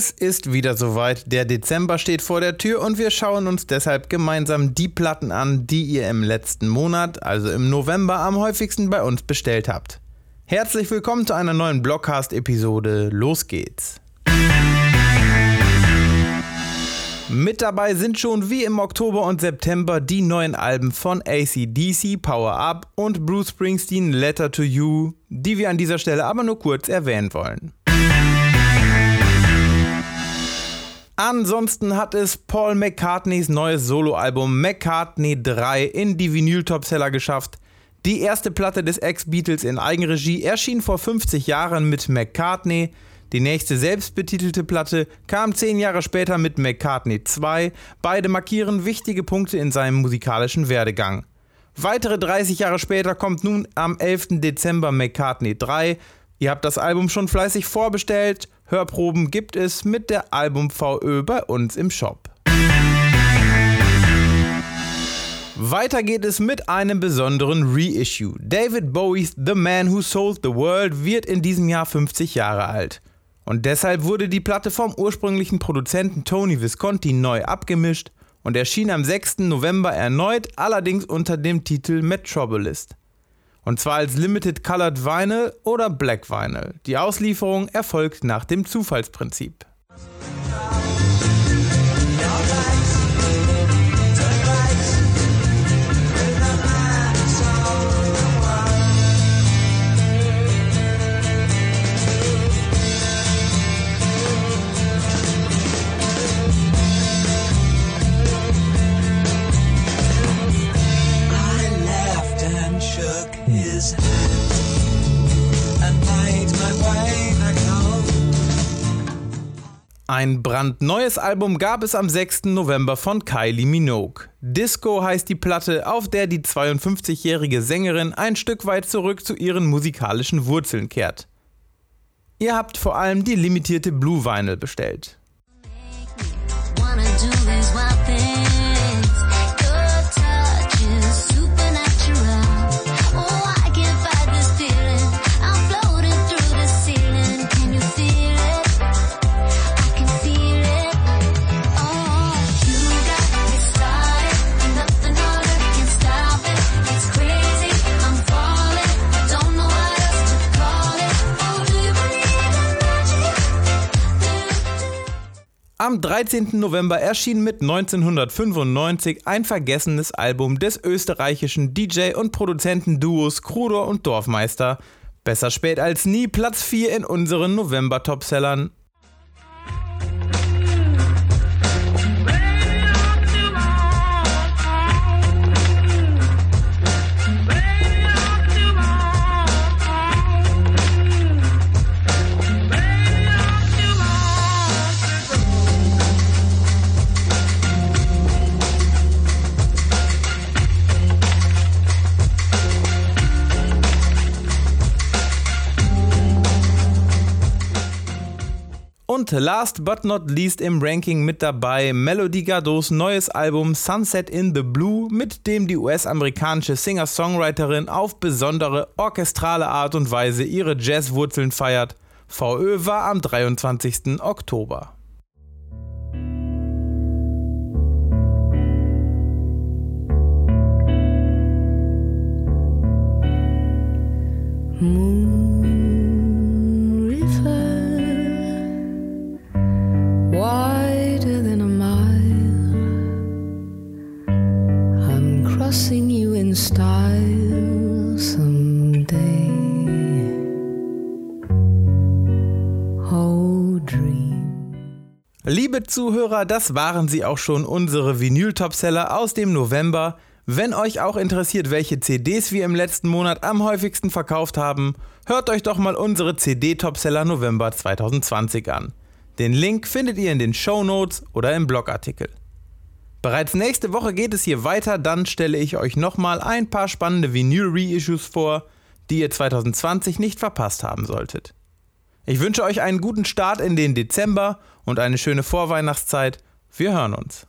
Es ist wieder soweit, der Dezember steht vor der Tür und wir schauen uns deshalb gemeinsam die Platten an, die ihr im letzten Monat, also im November, am häufigsten bei uns bestellt habt. Herzlich willkommen zu einer neuen Blockcast-Episode. Los geht's! Mit dabei sind schon wie im Oktober und September die neuen Alben von ACDC, Power Up und Bruce Springsteen, Letter to You, die wir an dieser Stelle aber nur kurz erwähnen wollen. Ansonsten hat es Paul McCartneys neues Soloalbum McCartney 3 in die Vinyl-Topseller geschafft. Die erste Platte des Ex-Beatles in Eigenregie erschien vor 50 Jahren mit McCartney. Die nächste selbstbetitelte Platte kam 10 Jahre später mit McCartney 2. Beide markieren wichtige Punkte in seinem musikalischen Werdegang. Weitere 30 Jahre später kommt nun am 11. Dezember McCartney 3. Ihr habt das Album schon fleißig vorbestellt. Hörproben gibt es mit der Album VÖ bei uns im Shop. Weiter geht es mit einem besonderen Reissue. David Bowies The Man Who Sold the World wird in diesem Jahr 50 Jahre alt. Und deshalb wurde die Platte vom ursprünglichen Produzenten Tony Visconti neu abgemischt und erschien am 6. November erneut, allerdings unter dem Titel Metropolis. Und zwar als Limited Colored Vinyl oder Black Vinyl. Die Auslieferung erfolgt nach dem Zufallsprinzip. Ein brandneues Album gab es am 6. November von Kylie Minogue. Disco heißt die Platte, auf der die 52-jährige Sängerin ein Stück weit zurück zu ihren musikalischen Wurzeln kehrt. Ihr habt vor allem die limitierte Blue Vinyl bestellt. Am 13. November erschien mit 1995 ein vergessenes Album des österreichischen DJ- und Produzentenduos Kruder und Dorfmeister. Besser spät als nie, Platz 4 in unseren November-Topsellern Und last but not least im Ranking mit dabei Melody Gardos neues Album Sunset in the Blue, mit dem die US-amerikanische Singer-Songwriterin auf besondere orchestrale Art und Weise ihre Jazzwurzeln feiert. VÖ war am 23. Oktober. Liebe Zuhörer, das waren sie auch schon, unsere Vinyl-Topseller aus dem November. Wenn euch auch interessiert, welche CDs wir im letzten Monat am häufigsten verkauft haben, hört euch doch mal unsere CD-Topseller November 2020 an. Den Link findet ihr in den Show Notes oder im Blogartikel. Bereits nächste Woche geht es hier weiter, dann stelle ich euch nochmal ein paar spannende Vinyl-Reissues vor, die ihr 2020 nicht verpasst haben solltet. Ich wünsche euch einen guten Start in den Dezember und eine schöne Vorweihnachtszeit. Wir hören uns.